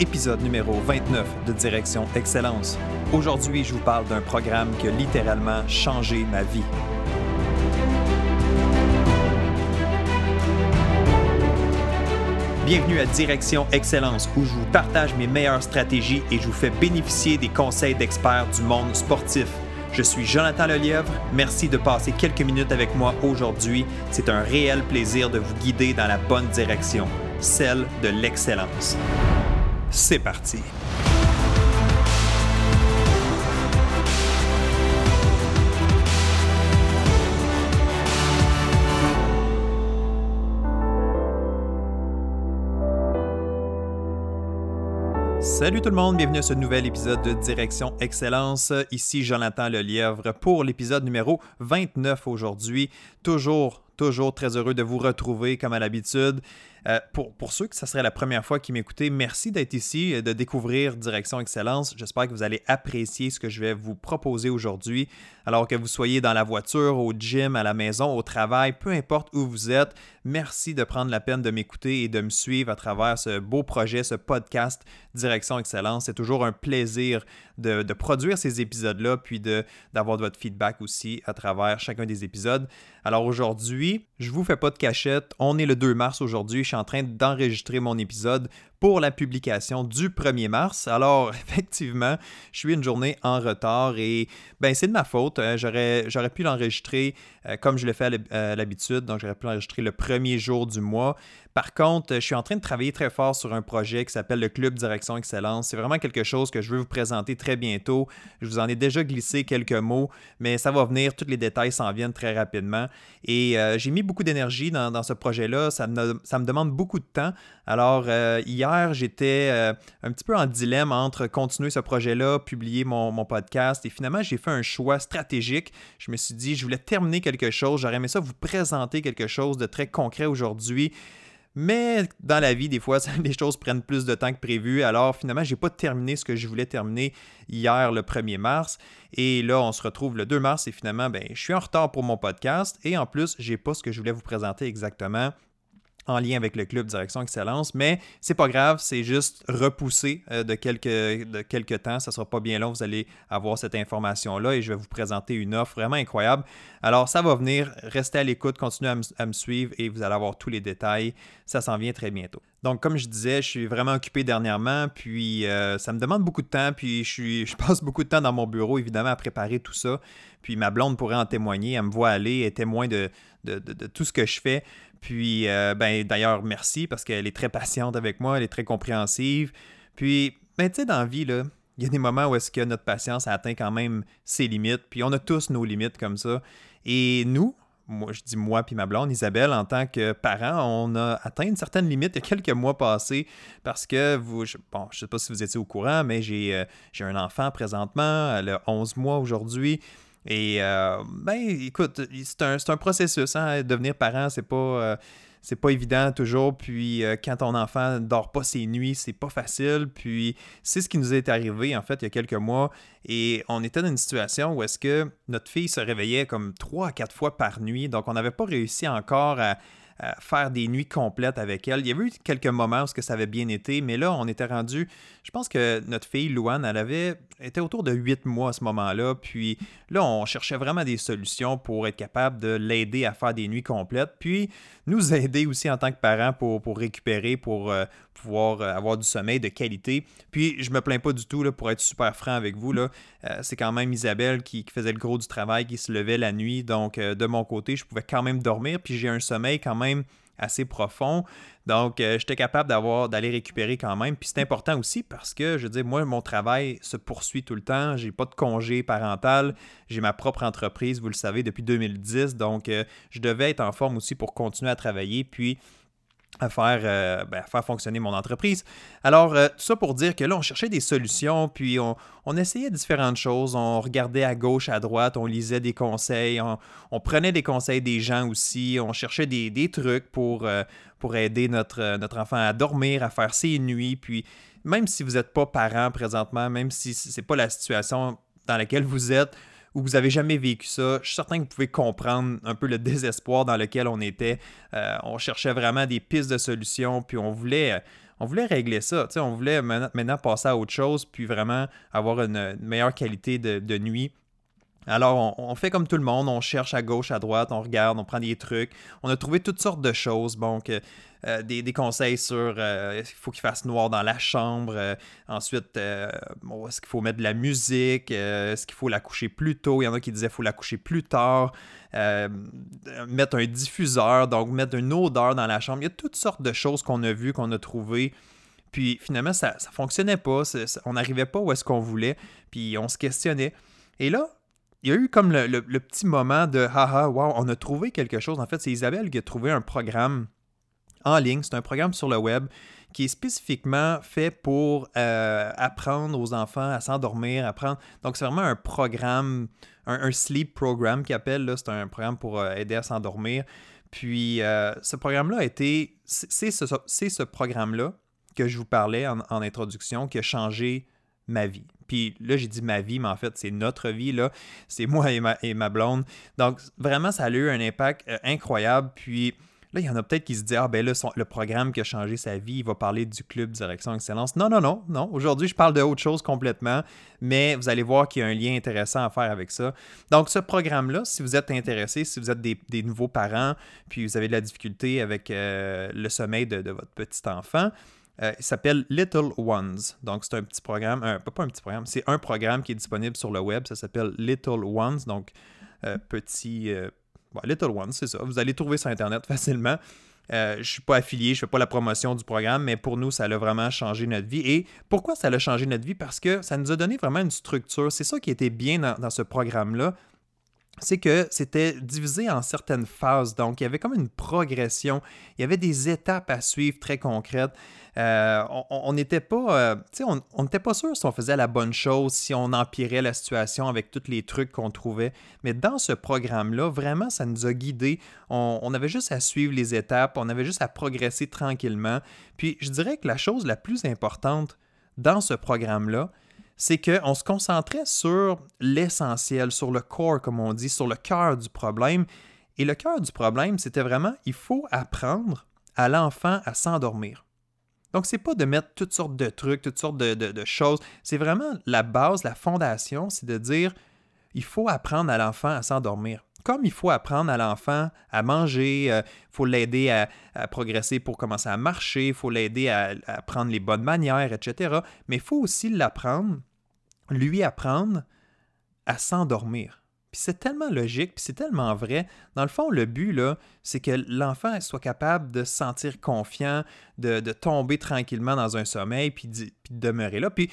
épisode numéro 29 de Direction Excellence. Aujourd'hui, je vous parle d'un programme qui a littéralement changé ma vie. Bienvenue à Direction Excellence où je vous partage mes meilleures stratégies et je vous fais bénéficier des conseils d'experts du monde sportif. Je suis Jonathan Lelièvre. Merci de passer quelques minutes avec moi aujourd'hui. C'est un réel plaisir de vous guider dans la bonne direction, celle de l'excellence. C'est parti. Salut tout le monde, bienvenue à ce nouvel épisode de Direction Excellence. Ici Jonathan Lelièvre pour l'épisode numéro 29 aujourd'hui. Toujours, toujours très heureux de vous retrouver comme à l'habitude. Euh, pour, ceux que ce serait la première fois qui m'écoutaient, merci d'être ici, et de découvrir Direction Excellence. J'espère que vous allez apprécier ce que je vais vous proposer aujourd'hui. Alors que vous soyez dans la voiture, au gym, à la maison, au travail, peu importe où vous êtes, merci de prendre la peine de m'écouter et de me suivre à travers ce beau projet, ce podcast Direction Excellence. C'est toujours un plaisir de, de produire ces épisodes-là, puis d'avoir votre feedback aussi à travers chacun des épisodes. Alors aujourd'hui, je vous fais pas de cachette. On est le 2 mars aujourd'hui en train d'enregistrer mon épisode pour la publication du 1er mars. Alors, effectivement, je suis une journée en retard et ben c'est de ma faute. Hein. J'aurais, pu l'enregistrer euh, comme je le fais à l'habitude, donc j'aurais pu l'enregistrer le premier jour du mois. Par contre, je suis en train de travailler très fort sur un projet qui s'appelle le Club Direction Excellence. C'est vraiment quelque chose que je veux vous présenter très bientôt. Je vous en ai déjà glissé quelques mots, mais ça va venir, tous les détails s'en viennent très rapidement. Et euh, j'ai mis beaucoup d'énergie dans, ce projet-là. Ça me, demande beaucoup de temps. Alors, euh, hier, j'étais euh, un petit peu en dilemme entre continuer ce projet-là, publier mon, mon podcast. Et finalement, j'ai fait un choix stratégique. Je me suis dit, je voulais terminer quelque chose. J'aurais aimé ça vous présenter quelque chose de très concret aujourd'hui. Mais dans la vie, des fois, les choses prennent plus de temps que prévu. Alors finalement, je n'ai pas terminé ce que je voulais terminer hier, le 1er mars. Et là, on se retrouve le 2 mars et finalement, ben, je suis en retard pour mon podcast. Et en plus, je n'ai pas ce que je voulais vous présenter exactement en lien avec le club Direction Excellence, mais c'est pas grave, c'est juste repoussé euh, de, quelques, de quelques temps, ça sera pas bien long, vous allez avoir cette information-là et je vais vous présenter une offre vraiment incroyable. Alors ça va venir, restez à l'écoute, continuez à, me suivre et vous allez avoir tous les détails, ça s'en vient très bientôt. Donc comme je disais, je suis vraiment occupé dernièrement, puis euh, ça me demande beaucoup de temps, puis je, suis, je passe beaucoup de temps dans mon bureau évidemment à préparer tout ça, puis ma blonde pourrait en témoigner, elle me voit aller, elle est témoin de, tout ce que je fais. Puis, euh, ben, d'ailleurs, merci parce qu'elle est très patiente avec moi, elle est très compréhensive. Puis, ben, tu sais, dans la vie, là, il y a des moments où est-ce que notre patience atteint quand même ses limites. Puis, on a tous nos limites comme ça. Et nous, moi, je dis moi puis ma blonde, Isabelle, en tant que parent, on a atteint une certaine limite il y a quelques mois passés parce que vous, je, bon, je sais pas si vous étiez au courant, mais j'ai, euh, un enfant présentement, elle a 11 mois aujourd'hui. Et euh, ben, écoute, c'est un, processus. Hein? Devenir parent, c'est pas. Euh, pas évident toujours. Puis euh, quand ton enfant dort pas ses nuits, c'est pas facile. Puis c'est ce qui nous est arrivé en fait il y a quelques mois. Et on était dans une situation où est-ce que notre fille se réveillait comme trois à quatre fois par nuit. Donc on n'avait pas réussi encore à, faire des nuits complètes avec elle. Il y avait eu quelques moments où ça avait bien été, mais là, on était rendu. Je pense que notre fille, Louane, elle avait était autour de huit mois à ce moment-là. Puis là, on cherchait vraiment des solutions pour être capable de l'aider à faire des nuits complètes. Puis nous aider aussi en tant que parents pour, récupérer, pour euh, pouvoir euh, avoir du sommeil de qualité. Puis je me plains pas du tout, là, pour être super franc avec vous. Là, euh, c'est quand même Isabelle qui, faisait le gros du travail, qui se levait la nuit. Donc de mon côté, je pouvais quand même dormir. Puis j'ai un sommeil quand même assez profond. Donc, euh, j'étais capable d'avoir d'aller récupérer quand même. Puis c'est important aussi parce que, je veux dire, moi, mon travail se poursuit tout le temps. J'ai pas de congé parental. J'ai ma propre entreprise, vous le savez, depuis 2010. Donc, euh, je devais être en forme aussi pour continuer à travailler. Puis, à faire, euh, ben, faire fonctionner mon entreprise. Alors, tout ça pour dire que là, on cherchait des solutions, puis on, essayait différentes choses. On regardait à gauche, à droite, on lisait des conseils, on, prenait des conseils des gens aussi, on cherchait des, trucs pour, pour aider notre, euh, notre enfant à dormir, à faire ses nuits. Puis même si vous n'êtes pas parent présentement, même si ce n'est pas la situation dans laquelle vous êtes, ou vous n'avez jamais vécu ça, je suis certain que vous pouvez comprendre un peu le désespoir dans lequel on était. Euh, on cherchait vraiment des pistes de solutions, puis on voulait, on voulait régler ça. On voulait maintenant passer à autre chose, puis vraiment avoir une, meilleure qualité de, nuit. Alors, on, fait comme tout le monde, on cherche à gauche, à droite, on regarde, on prend des trucs. On a trouvé toutes sortes de choses. Bon, euh, des, conseils sur euh, il faut qu'il fasse noir dans la chambre. Euh, ensuite, est-ce qu'il faut mettre de la musique? est-ce qu'il faut la coucher plus tôt? Il y en a qui disaient faut la coucher plus tard. mettre un diffuseur, donc mettre une odeur dans la chambre. Il y a toutes sortes de choses qu'on a vues, qu'on a trouvées. Puis finalement, ça ne fonctionnait pas. on n'arrivait pas où est-ce qu'on voulait. Puis on se questionnait. Et là, il y a eu comme le, petit moment de haha, wow, on a trouvé quelque chose. En fait, c'est Isabelle qui a trouvé un programme en ligne. C'est un programme sur le web qui est spécifiquement fait pour euh, apprendre aux enfants à s'endormir, apprendre. Donc, c'est vraiment un programme, un, sleep program qui appelle. C'est un programme pour euh, aider à s'endormir. Puis, euh, ce programme-là a été. C'est ce, ce programme-là que je vous parlais en, introduction qui a changé ma vie. Puis là, j'ai dit ma vie, mais en fait, c'est notre vie, là. C'est moi et ma, et ma blonde. Donc, vraiment, ça a eu un impact incroyable. Puis, Là, il y en a peut-être qui se disent Ah, ben là, le programme qui a changé sa vie, il va parler du club Direction Excellence. Non, non, non, non. Aujourd'hui, je parle d'autre chose complètement, mais vous allez voir qu'il y a un lien intéressant à faire avec ça. Donc, ce programme-là, si vous êtes intéressé, si vous êtes des, nouveaux parents, puis vous avez de la difficulté avec euh, le sommeil de, votre petit enfant, euh, il s'appelle Little Ones. Donc, c'est un petit programme, pas un petit programme, c'est un programme qui est disponible sur le web. Ça s'appelle Little Ones, donc euh, petit, Little Ones, c'est ça. Vous allez trouver sur Internet facilement. Euh, je ne suis pas affilié, je ne fais pas la promotion du programme, mais pour nous, ça a vraiment changé notre vie. Et pourquoi ça a changé notre vie? Parce que ça nous a donné vraiment une structure. C'est ça qui était bien dans ce programme-là c'est que c'était divisé en certaines phases. Donc, il y avait comme une progression. Il y avait des étapes à suivre très concrètes. Euh, on n'était pas, euh, on n'était pas sûr si on faisait la bonne chose, si on empirait la situation avec tous les trucs qu'on trouvait. Mais dans ce programme-là, vraiment, ça nous a guidés. On, on, avait juste à suivre les étapes, on avait juste à progresser tranquillement. Puis, je dirais que la chose la plus importante dans ce programme-là, c'est qu'on se concentrait sur l'essentiel, sur le core, comme on dit, sur le cœur du problème. Et le cœur du problème, c'était vraiment, il faut apprendre à l'enfant à s'endormir. Donc, c'est pas de mettre toutes sortes de trucs, toutes sortes de, choses. C'est vraiment la base, la fondation, c'est de dire, il faut apprendre à l'enfant à s'endormir. Comme il faut apprendre à l'enfant à manger, il euh, faut l'aider à, progresser pour commencer à marcher, il faut l'aider à, prendre les bonnes manières, etc. Mais il faut aussi l'apprendre, lui apprendre à s'endormir. Puis c'est tellement logique, puis c'est tellement vrai. Dans le fond, le but, c'est que l'enfant soit capable de se sentir confiant, de, tomber tranquillement dans un sommeil, puis puis de demeurer là. Puis,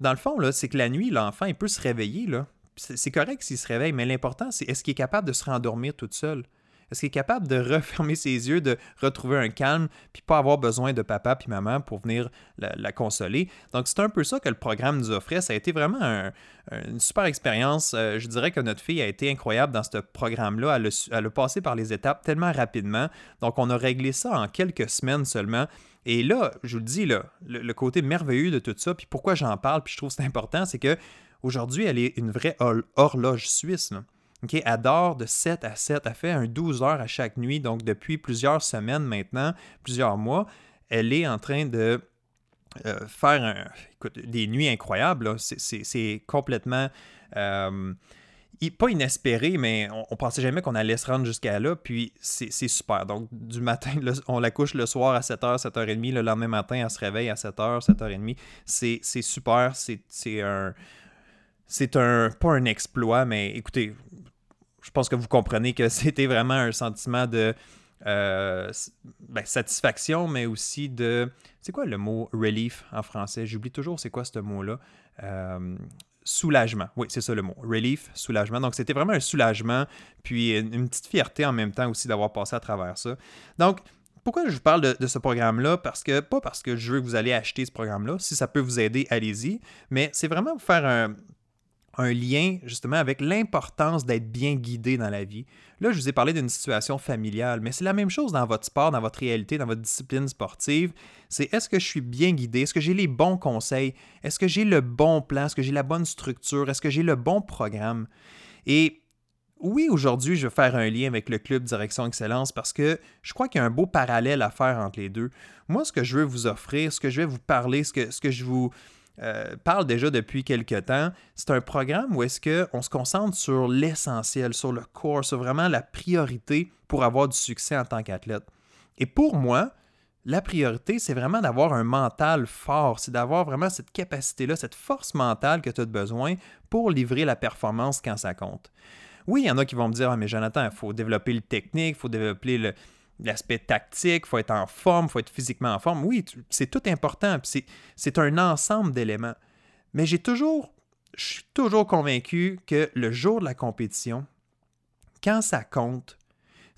dans le fond, là, c'est que la nuit, l'enfant, il peut se réveiller, là, c'est correct s'il se réveille, mais l'important, c'est est-ce qu'il est capable de se rendormir tout seul? Est-ce qu'il est capable de refermer ses yeux, de retrouver un calme, puis pas avoir besoin de papa puis maman pour venir la, consoler? Donc, c'est un peu ça que le programme nous offrait. Ça a été vraiment une super expérience. Euh, je dirais que notre fille a été incroyable dans ce programme-là. Elle, a passé par les étapes tellement rapidement. Donc, on a réglé ça en quelques semaines seulement. Et là, je vous le dis, là, le, côté merveilleux de tout ça, puis pourquoi j'en parle, puis je trouve que c'est important, c'est que Aujourd'hui, elle est une vraie horloge suisse. elle dort de 7 à 7. Elle fait un 12 heures à chaque nuit. Donc, depuis plusieurs semaines maintenant, plusieurs mois, elle est en train de euh, faire des nuits incroyables. C'est complètement. Euh, pas inespéré, mais on, ne pensait jamais qu'on allait se rendre jusqu'à là, puis c'est super. Donc, du matin, on la couche le soir à 7h, 7h30, le lendemain matin, elle se réveille à 7h, 7h30. C'est super, c'est un, c'est un pas un exploit, mais écoutez, je pense que vous comprenez que c'était vraiment un sentiment de euh, ben, satisfaction, mais aussi de. C'est quoi le mot relief en français? J'oublie toujours c'est quoi ce mot-là. Euh, soulagement. Oui, c'est ça le mot. Relief, soulagement. Donc, c'était vraiment un soulagement, puis une petite fierté en même temps aussi d'avoir passé à travers ça. Donc, pourquoi je vous parle de, ce programme-là? Parce que, pas parce que je veux que vous allez acheter ce programme-là. Si ça peut vous aider, allez-y. Mais c'est vraiment vous faire un, un lien justement avec l'importance d'être bien guidé dans la vie. Là, je vous ai parlé d'une situation familiale, mais c'est la même chose dans votre sport, dans votre réalité, dans votre discipline sportive. C'est est-ce que je suis bien guidé? Est-ce que j'ai les bons conseils? Est-ce que j'ai le bon plan? Est-ce que j'ai la bonne structure? Est-ce que j'ai le bon programme? Et oui, aujourd'hui, je vais faire un lien avec le club Direction Excellence parce que je crois qu'il y a un beau parallèle à faire entre les deux. Moi, ce que je veux vous offrir, ce que je vais vous parler, ce que, je vous euh, parle déjà depuis quelques temps, c'est un programme où est-ce qu'on se concentre sur l'essentiel, sur le corps, sur vraiment la priorité pour avoir du succès en tant qu'athlète. Et pour moi, la priorité, c'est vraiment d'avoir un mental fort, c'est d'avoir vraiment cette capacité-là, cette force mentale que tu as besoin pour livrer la performance quand ça compte. Oui, il y en a qui vont me dire ah, mais Jonathan, il faut développer le technique, il faut développer l'aspect tactique, il faut être en forme, il faut être physiquement en forme. Oui, c'est tout important, c'est un ensemble d'éléments. Mais j'ai toujours, je suis toujours convaincu que le jour de la compétition, quand ça compte,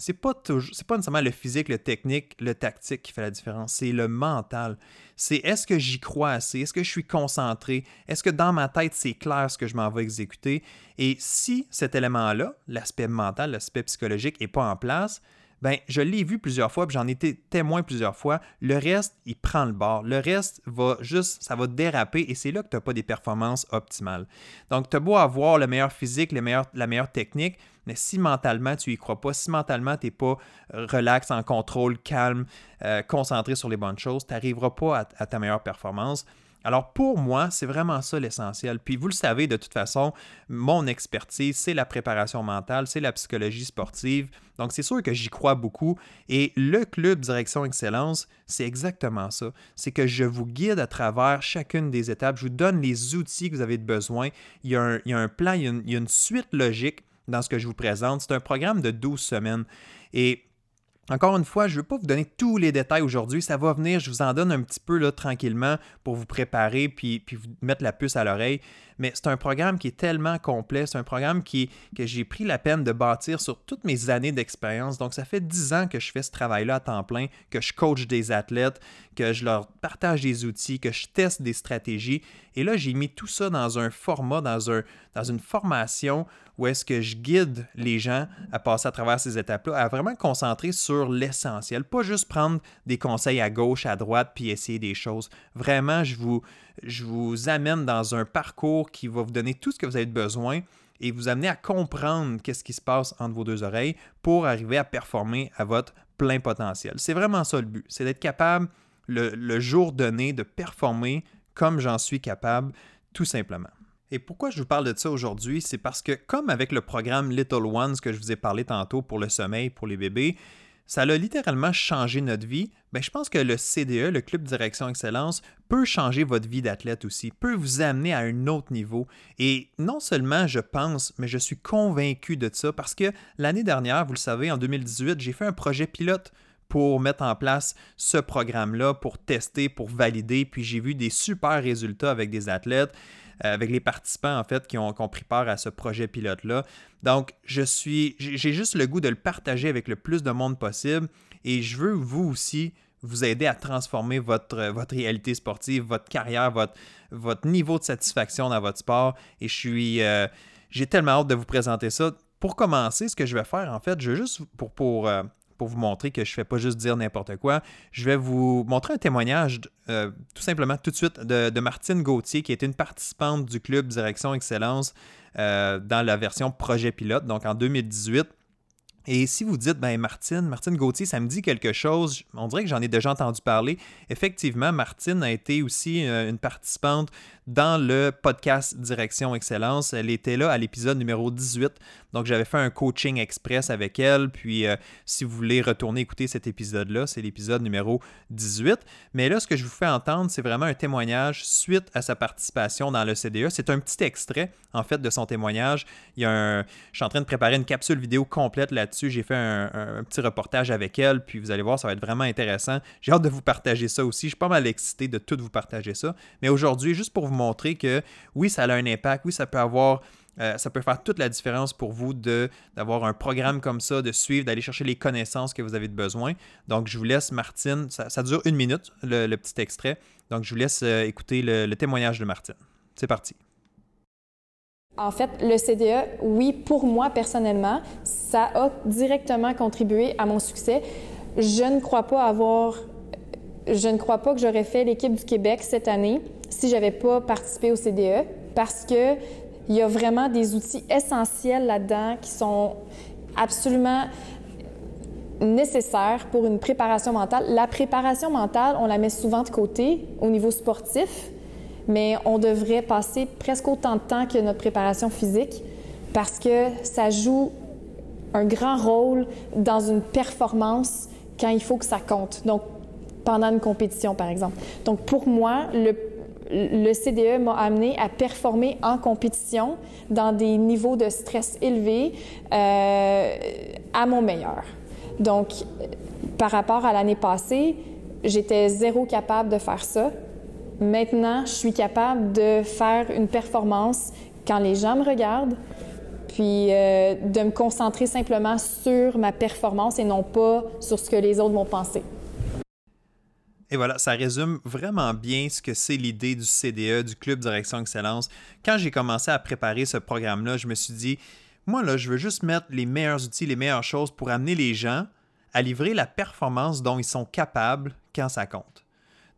c'est pas c'est pas nécessairement le physique, le technique, le tactique qui fait la différence, c'est le mental. C'est est-ce que j'y crois assez, est-ce que je suis concentré, est-ce que dans ma tête c'est clair ce que je m'en vais exécuter? Et si cet élément-là, l'aspect mental, l'aspect psychologique, n'est pas en place, ben je l'ai vu plusieurs fois, puis j'en ai été témoin plusieurs fois. Le reste, il prend le bord. Le reste va juste, ça va déraper et c'est là que tu n'as pas des performances optimales. Donc, tu as beau avoir le meilleur physique, la meilleure technique, mais si mentalement tu y crois pas, si mentalement tu n'es pas relax, en contrôle, calme, euh, concentré sur les bonnes choses, tu n'arriveras pas à ta meilleure performance. Alors pour moi, c'est vraiment ça l'essentiel. Puis vous le savez de toute façon, mon expertise, c'est la préparation mentale, c'est la psychologie sportive. Donc c'est sûr que j'y crois beaucoup. Et le club Direction Excellence, c'est exactement ça. C'est que je vous guide à travers chacune des étapes. Je vous donne les outils que vous avez besoin. Il y a un, plan, il y a, une, il y a une suite logique dans ce que je vous présente. C'est un programme de 12 semaines. Et encore une fois, je ne vais pas vous donner tous les détails aujourd'hui. Ça va venir, je vous en donne un petit peu là, tranquillement pour vous préparer puis, puis vous mettre la puce à l'oreille. Mais c'est un programme qui est tellement complet. C'est un programme qui, que j'ai pris la peine de bâtir sur toutes mes années d'expérience. Donc, ça fait dix ans que je fais ce travail-là à temps plein, que je coach des athlètes, que je leur partage des outils, que je teste des stratégies. Et là, j'ai mis tout ça dans un format, dans, un, dans une formation où est-ce que je guide les gens à passer à travers ces étapes-là, à vraiment concentrer sur l'essentiel, pas juste prendre des conseils à gauche, à droite, puis essayer des choses. Vraiment, je vous, je vous amène dans un parcours qui va vous donner tout ce que vous avez besoin et vous amener à comprendre qu'est-ce qui se passe entre vos deux oreilles pour arriver à performer à votre plein potentiel. C'est vraiment ça le but, c'est d'être capable le, le jour donné de performer comme j'en suis capable, tout simplement. Et pourquoi je vous parle de ça aujourd'hui, c'est parce que comme avec le programme Little Ones que je vous ai parlé tantôt pour le sommeil pour les bébés, ça a littéralement changé notre vie, ben je pense que le CDE, le Club Direction Excellence, peut changer votre vie d'athlète aussi, peut vous amener à un autre niveau. Et non seulement je pense, mais je suis convaincu de ça parce que l'année dernière, vous le savez, en 2018, j'ai fait un projet pilote pour mettre en place ce programme-là, pour tester, pour valider, puis j'ai vu des super résultats avec des athlètes. Euh, avec les participants en fait qui ont, pris part à ce projet pilote-là. Donc, je suis, j'ai juste le goût de le partager avec le plus de monde possible et je veux vous aussi vous aider à transformer votre, votre réalité sportive, votre carrière, votre, votre niveau de satisfaction dans votre sport. Et je suis, euh, j'ai tellement hâte de vous présenter ça. Pour commencer, ce que je vais faire, en fait, je vais juste pour, pour, euh, pour vous montrer que je ne fais pas juste dire n'importe quoi. Je vais vous montrer un témoignage, euh, tout simplement, tout de suite, de, Martine Gauthier, qui est une participante du club Direction Excellence euh, dans la version projet pilote, donc en 2018. Et si vous dites, ben Martine, Martine Gauthier, ça me dit quelque chose, on dirait que j'en ai déjà entendu parler. Effectivement, Martine a été aussi euh, une participante dans le podcast Direction Excellence. Elle était là à l'épisode numéro 18. Donc, j'avais fait un coaching express avec elle. Puis, euh, si vous voulez retourner écouter cet épisode-là, c'est l'épisode numéro 18. Mais là, ce que je vous fais entendre, c'est vraiment un témoignage suite à sa participation dans le CDE. C'est un petit extrait, en fait, de son témoignage. Il y a un... Je suis en train de préparer une capsule vidéo complète là-dessus. J'ai fait un, un, petit reportage avec elle. Puis, vous allez voir, ça va être vraiment intéressant. J'ai hâte de vous partager ça aussi. Je suis pas mal excité de tout vous partager ça. Mais aujourd'hui, juste pour vous montrer que oui, ça a un impact, oui, ça peut avoir euh, ça peut faire toute la différence pour vous d'avoir un programme comme ça, de suivre, d'aller chercher les connaissances que vous avez besoin. Donc, je vous laisse, Martine, ça, dure une minute, le, petit extrait. Donc, je vous laisse euh, écouter le, témoignage de Martine. C'est parti. En fait, le CDE, oui, pour moi personnellement, ça a directement contribué à mon succès. Je ne crois pas avoir, je ne crois pas que j'aurais fait l'équipe du Québec cette année si j'avais pas participé au CDE parce que Il y a vraiment des outils essentiels là-dedans qui sont absolument nécessaires pour une préparation mentale. La préparation mentale, on la met souvent de côté au niveau sportif, mais on devrait passer presque autant de temps que notre préparation physique parce que ça joue un grand rôle dans une performance quand il faut que ça compte. Donc, pendant une compétition, par exemple. Donc, pour moi, le, le CDE m'a amené à performer en compétition dans des niveaux de stress élevés euh, à mon meilleur. Donc, par rapport à l'année passée, j'étais zéro capable de faire ça. Maintenant, je suis capable de faire une performance quand les gens me regardent, puis euh, de me concentrer simplement sur ma performance et non pas sur ce que les autres vont penser. Et voilà, ça résume vraiment bien ce que c'est l'idée du CDE, du Club Direction Excellence. Quand j'ai commencé à préparer ce programme-là, je me suis dit, moi, là, je veux juste mettre les meilleurs outils, les meilleures choses pour amener les gens à livrer la performance dont ils sont capables quand ça compte.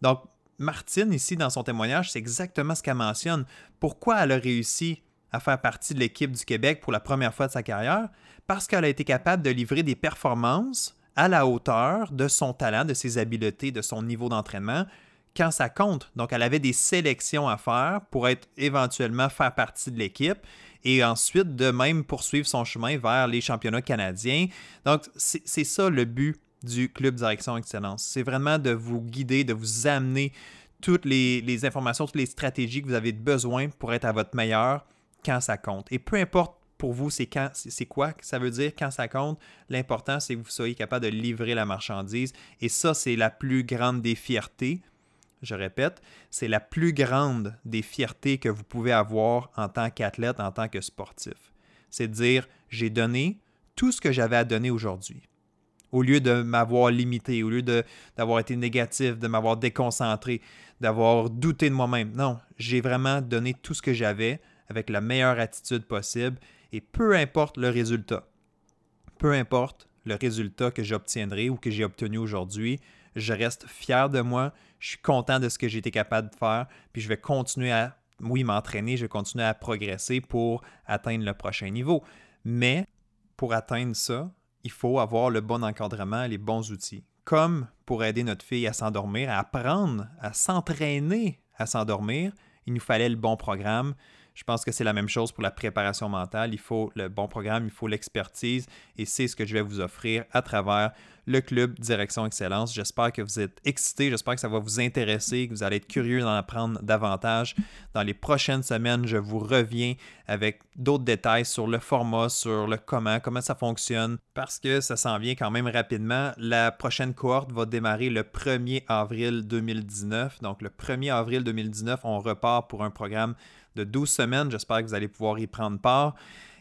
Donc, Martine, ici, dans son témoignage, c'est exactement ce qu'elle mentionne. Pourquoi elle a réussi à faire partie de l'équipe du Québec pour la première fois de sa carrière? Parce qu'elle a été capable de livrer des performances à la hauteur de son talent, de ses habiletés, de son niveau d'entraînement quand ça compte. Donc, elle avait des sélections à faire pour être éventuellement faire partie de l'équipe et ensuite de même poursuivre son chemin vers les championnats canadiens. Donc, c'est ça le but du Club Direction Excellence. C'est vraiment de vous guider, de vous amener toutes les, les, informations, toutes les stratégies que vous avez besoin pour être à votre meilleur quand ça compte. Et peu importe pour vous, c'est quand c'est quoi? Ça veut dire quand ça compte. L'important, c'est que vous soyez capable de livrer la marchandise. Et ça, c'est la plus grande des fiertés. Je répète, c'est la plus grande des fiertés que vous pouvez avoir en tant qu'athlète, en tant que sportif. C'est de dire, j'ai donné tout ce que j'avais à donner aujourd'hui. Au lieu de m'avoir limité, au lieu d'avoir été négatif, de m'avoir déconcentré, d'avoir douté de moi-même. Non, j'ai vraiment donné tout ce que j'avais avec la meilleure attitude possible et peu importe le résultat, peu importe le résultat que j'obtiendrai ou que j'ai obtenu aujourd'hui, je reste fier de moi, je suis content de ce que j'ai été capable de faire, puis je vais continuer à, oui, m'entraîner, je vais continuer à progresser pour atteindre le prochain niveau. Mais pour atteindre ça, il faut avoir le bon encadrement, les bons outils. Comme pour aider notre fille à s'endormir, à apprendre, à s'entraîner à s'endormir, il nous fallait le bon programme, je pense que c'est la même chose pour la préparation mentale. Il faut le bon programme, il faut l'expertise et c'est ce que je vais vous offrir à travers le club Direction Excellence. J'espère que vous êtes excités, j'espère que ça va vous intéresser, que vous allez être curieux d'en apprendre davantage. Dans les prochaines semaines, je vous reviens avec d'autres détails sur le format, sur le comment, comment ça fonctionne, parce que ça s'en vient quand même rapidement. La prochaine cohorte va démarrer le 1er avril 2019. Donc le 1er avril 2019, on repart pour un programme de 12 semaines. J'espère que vous allez pouvoir y prendre part.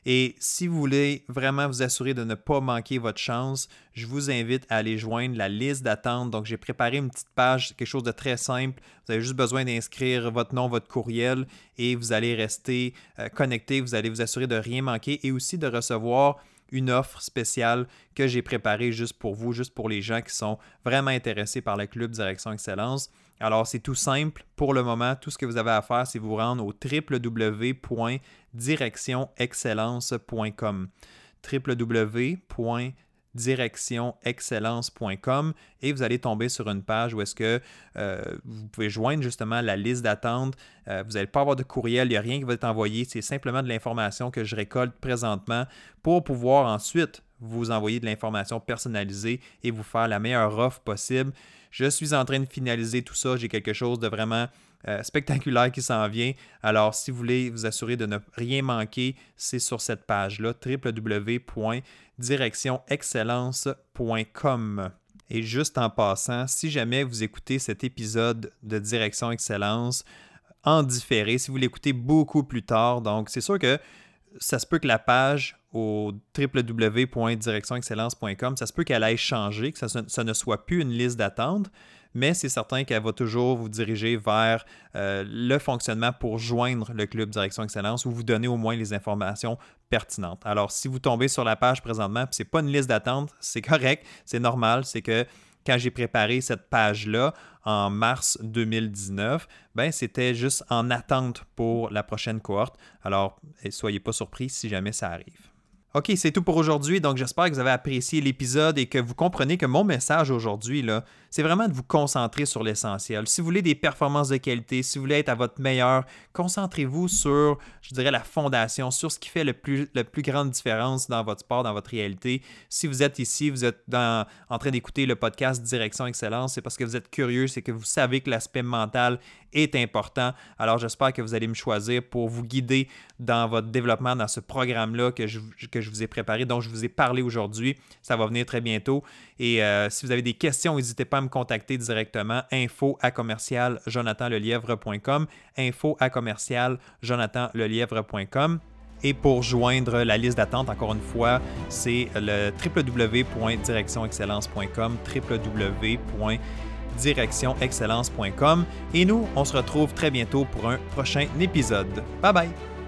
Et si vous voulez vraiment vous assurer de ne pas manquer votre chance, je vous invite à aller joindre la liste d'attente. Donc, j'ai préparé une petite page, quelque chose de très simple. Vous avez juste besoin d'inscrire votre nom, votre courriel et vous allez rester euh, connecté. Vous allez vous assurer de rien manquer et aussi de recevoir une offre spéciale que j'ai préparée juste pour vous, juste pour les gens qui sont vraiment intéressés par le club Direction Excellence. Alors, c'est tout simple. Pour le moment, tout ce que vous avez à faire, c'est vous rendre au www.directionexcellence.com www.directionexcellence.com et vous allez tomber sur une page où est-ce que euh, vous pouvez joindre justement la liste d'attente. Euh, vous n'allez pas avoir de courriel, il n'y a rien qui va être envoyé, c'est simplement de l'information que je récolte présentement pour pouvoir ensuite vous envoyer de l'information personnalisée et vous faire la meilleure offre possible. Je suis en train de finaliser tout ça. J'ai quelque chose de vraiment euh, spectaculaire qui s'en vient. Alors, si vous voulez vous assurer de ne rien manquer, c'est sur cette page-là, www.directionexcellence.com. Et juste en passant, si jamais vous écoutez cet épisode de Direction Excellence en différé, si vous l'écoutez beaucoup plus tard, donc c'est sûr que ça se peut que la page au www.directionexcellence.com, ça se peut qu'elle aille changer, que ça, ne soit plus une liste d'attente, mais c'est certain qu'elle va toujours vous diriger vers euh, le fonctionnement pour joindre le club Direction Excellence ou vous donner au moins les informations pertinentes. Alors, si vous tombez sur la page présentement, ce n'est pas une liste d'attente, c'est correct, c'est normal, c'est que quand j'ai préparé cette page-là en mars 2019, ben c'était juste en attente pour la prochaine cohorte. Alors, soyez pas surpris si jamais ça arrive. OK, c'est tout pour aujourd'hui. Donc, j'espère que vous avez apprécié l'épisode et que vous comprenez que mon message aujourd'hui, c'est vraiment de vous concentrer sur l'essentiel. Si vous voulez des performances de qualité, si vous voulez être à votre meilleur, concentrez-vous sur, je dirais, la fondation, sur ce qui fait la plus grande différence dans votre sport, dans votre réalité. Si vous êtes ici, vous êtes en train d'écouter le podcast Direction Excellence, c'est parce que vous êtes curieux, c'est que vous savez que l'aspect mental est important. Alors, j'espère que vous allez me choisir pour vous guider dans votre développement, dans ce programme-là que je, que je vous ai préparé, dont je vous ai parlé aujourd'hui. Ça va venir très bientôt. Et euh, si vous avez des questions, n'hésitez pas à me contacter directement. Info à commercial jonathanlelièvre.com. Info à commercial jonathanlelièvre.com. Et pour joindre la liste d'attente, encore une fois, c'est le www.directionexcellence.com, www.directionexcellence.com. Et nous, on se retrouve très bientôt pour un prochain épisode. Bye bye!